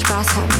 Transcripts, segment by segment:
Spaß haben.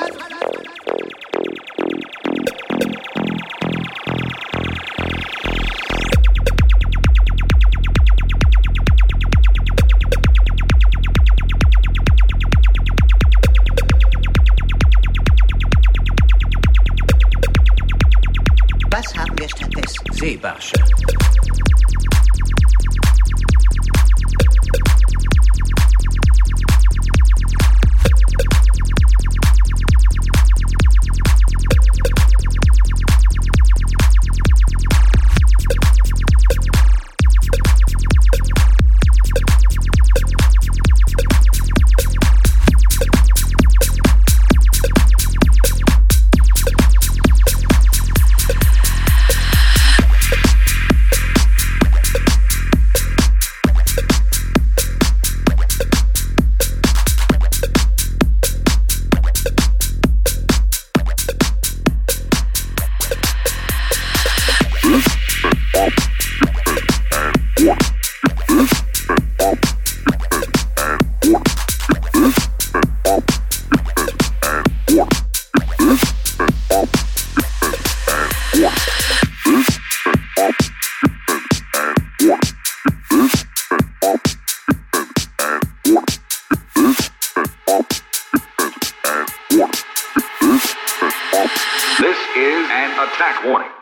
Warning.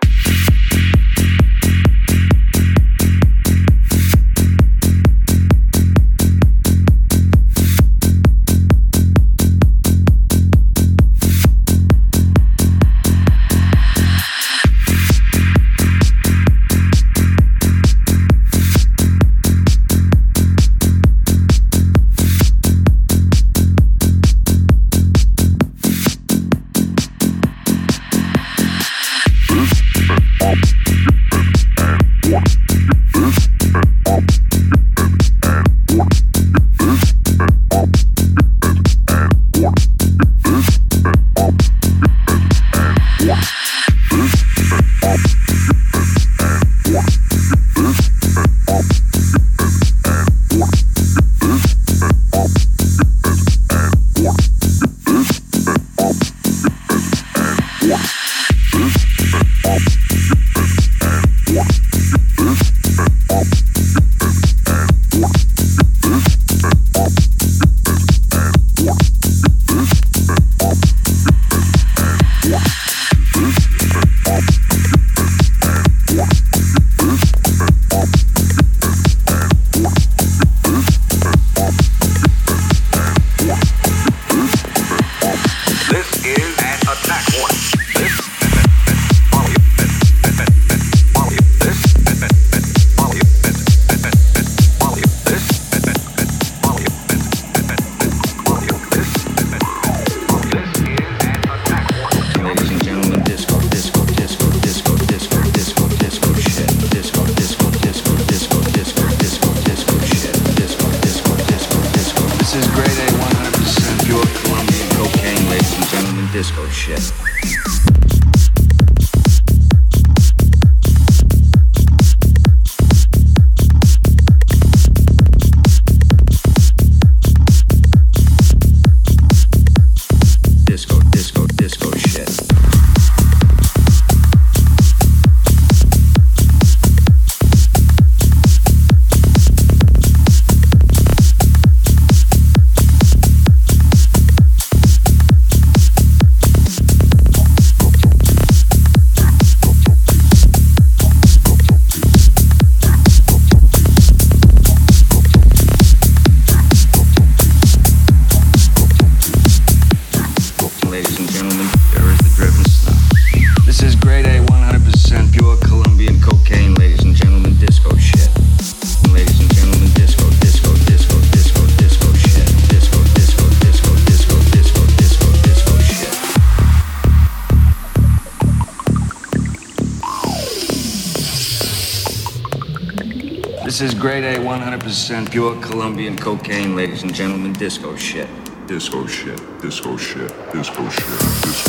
100% pure Colombian cocaine, ladies and gentlemen. Disco shit. Disco shit. Disco shit. Disco shit. Disco shit.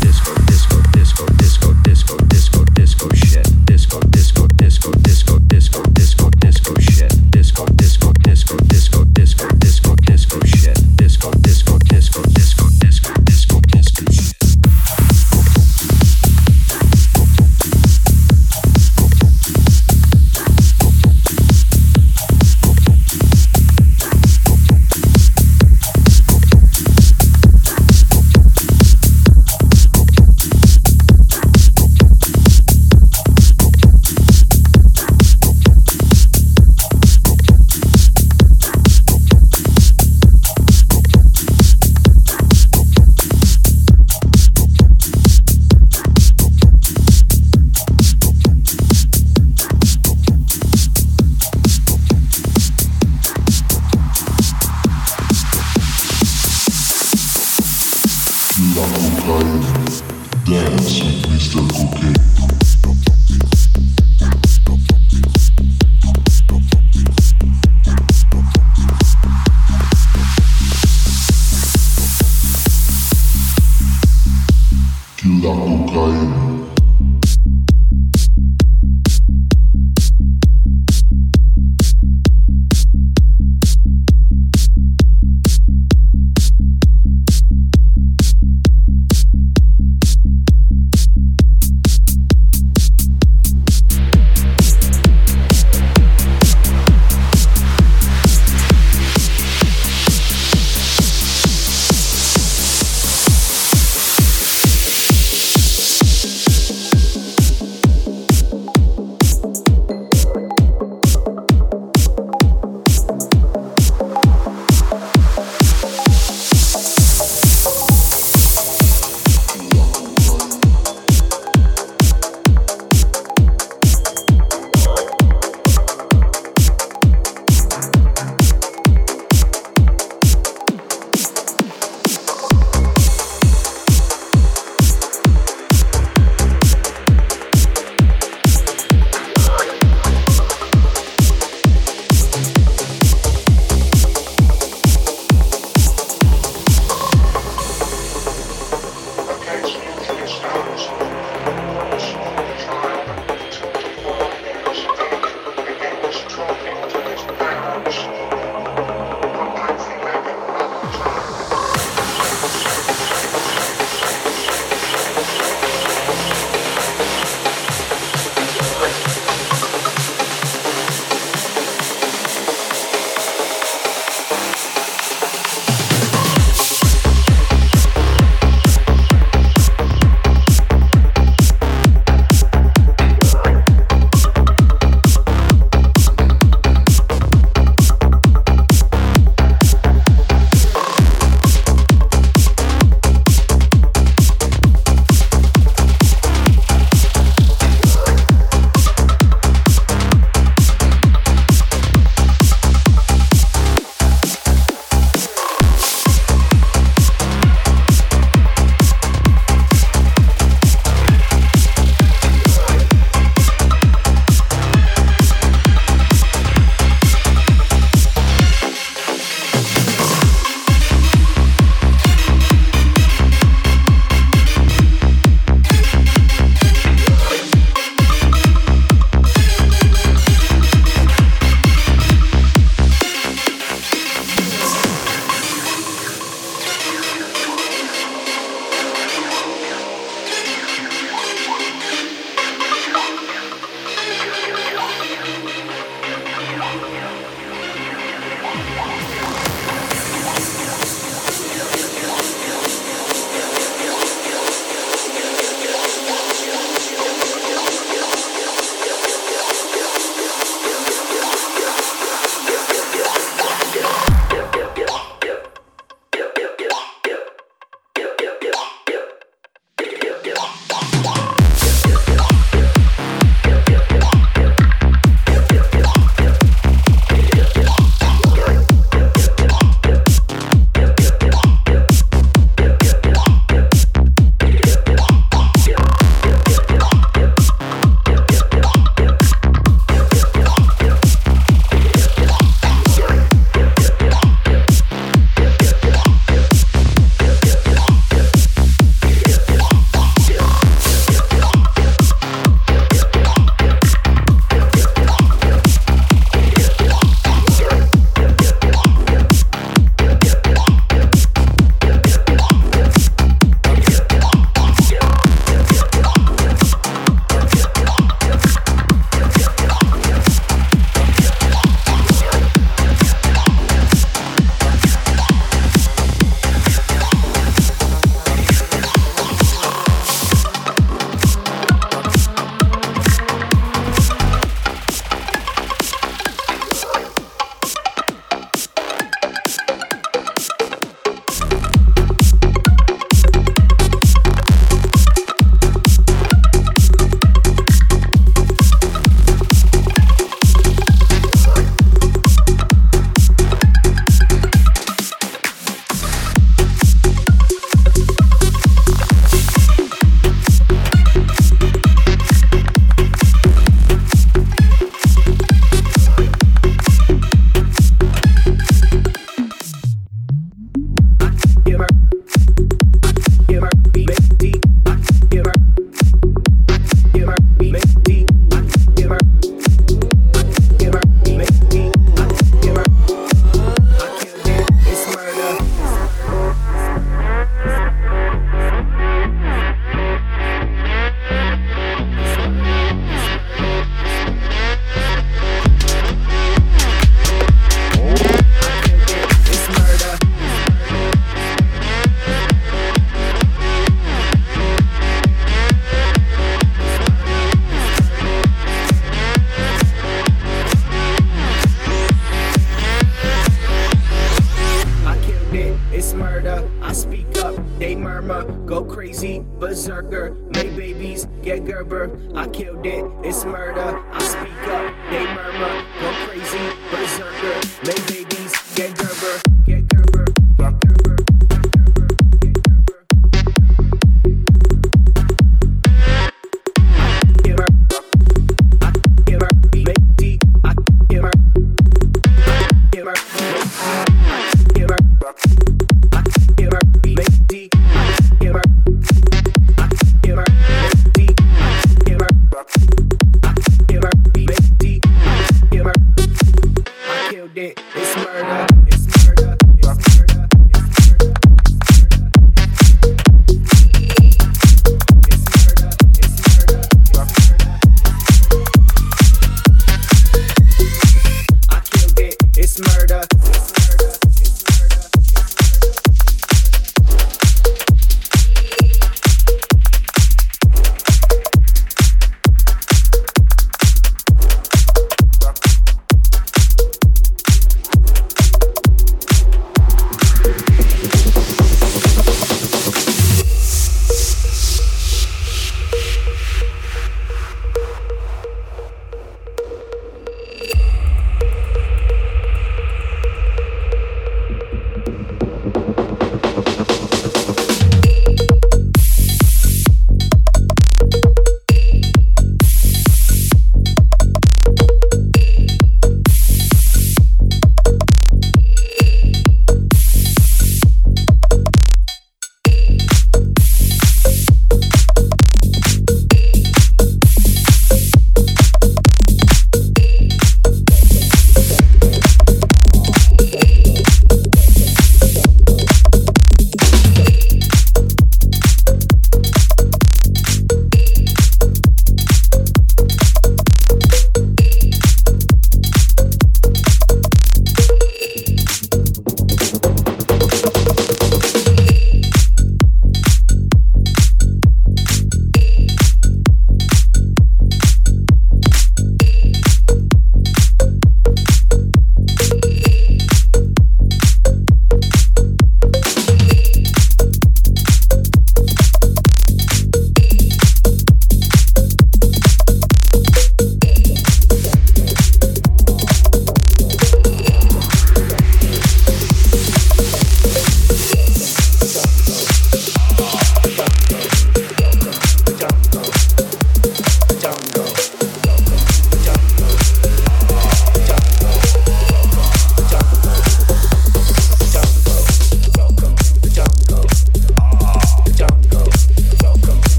disco disco disco disco disco disco disco shit. Disco disco disco disco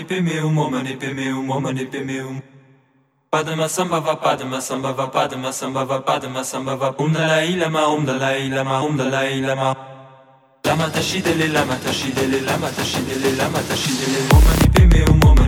manipemeum, oh manipemeum, oh manipemeum. Padma samba va padma samba va padma samba va padma samba va. Om Dalai Lama Om Dalai Lama Om Dalai Lama Lama tashidele lama tashidele lama tashidele lama tashidele Om manipemeum, oh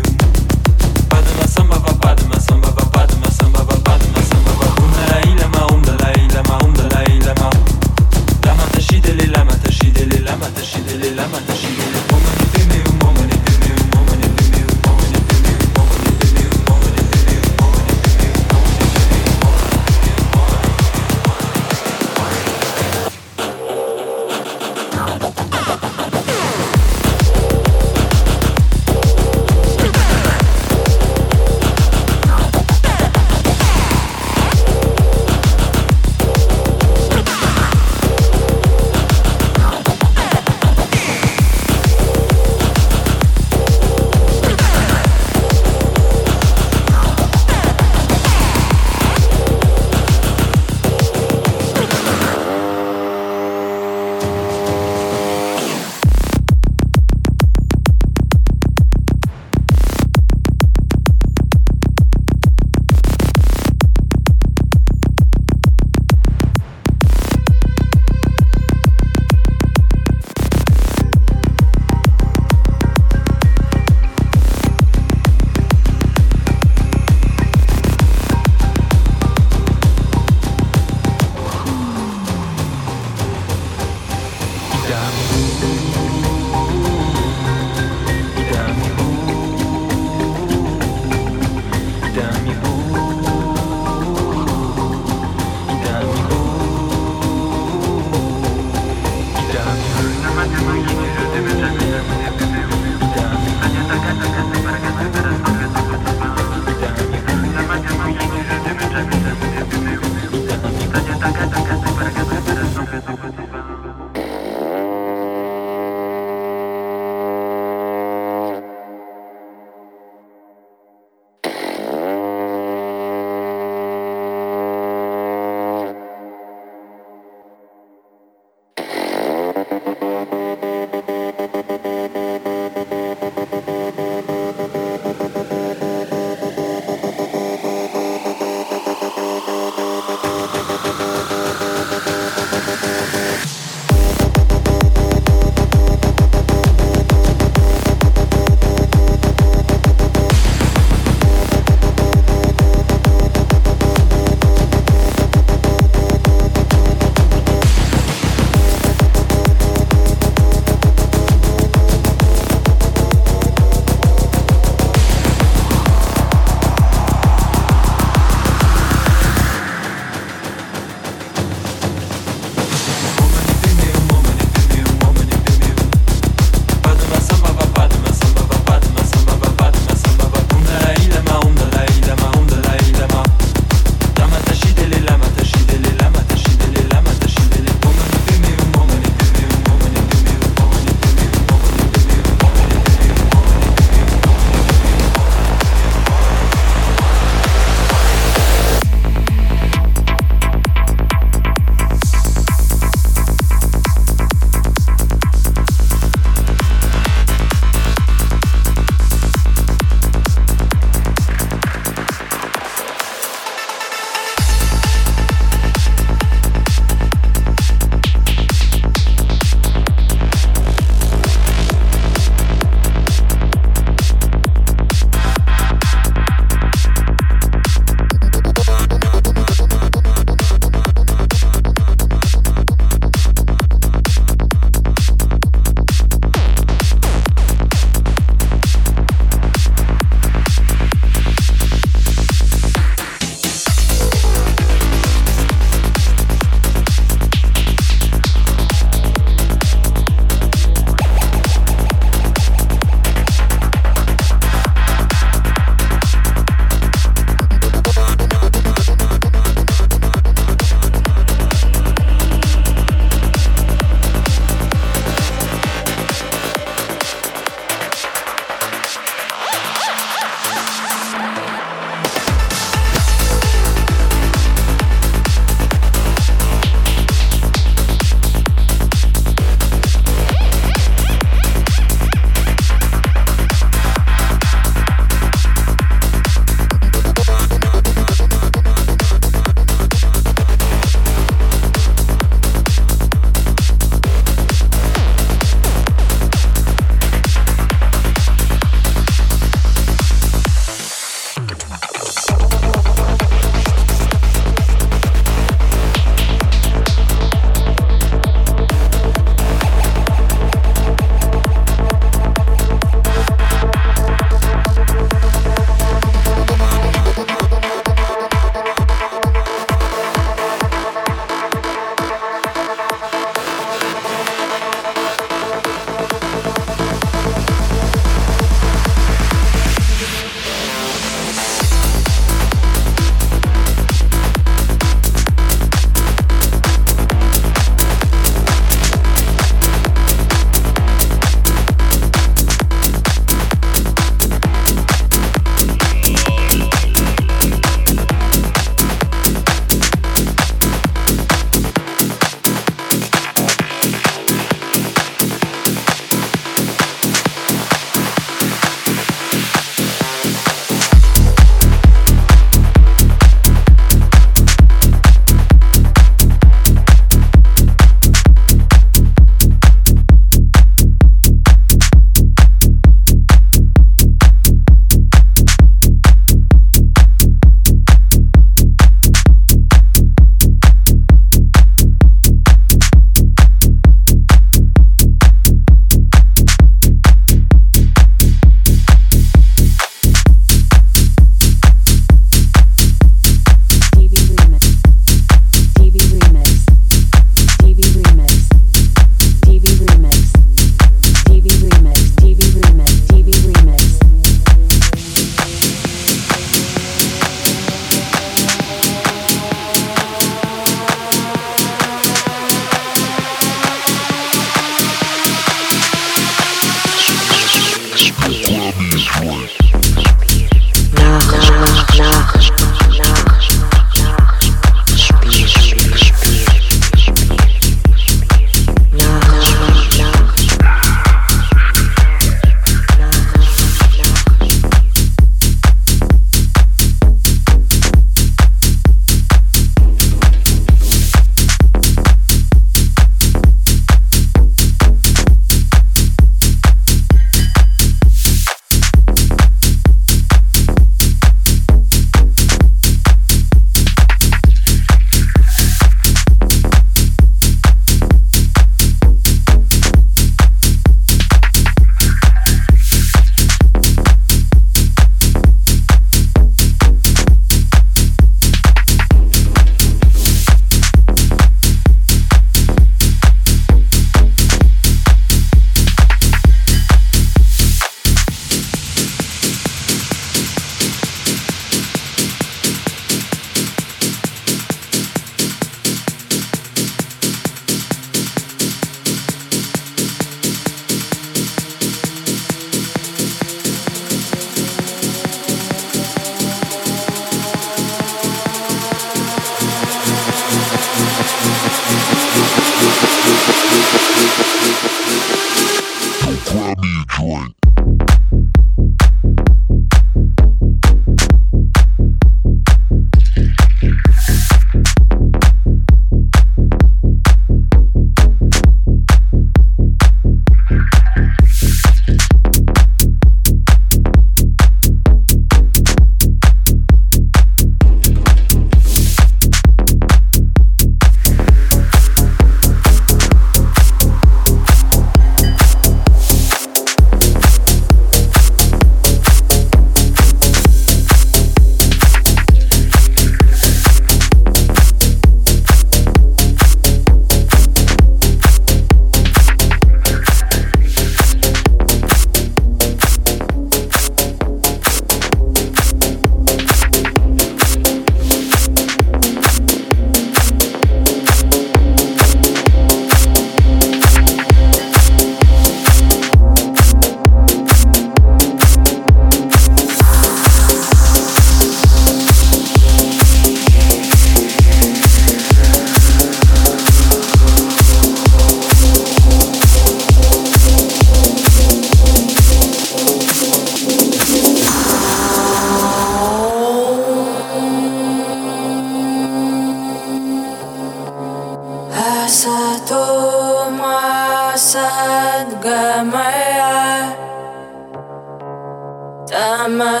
I'm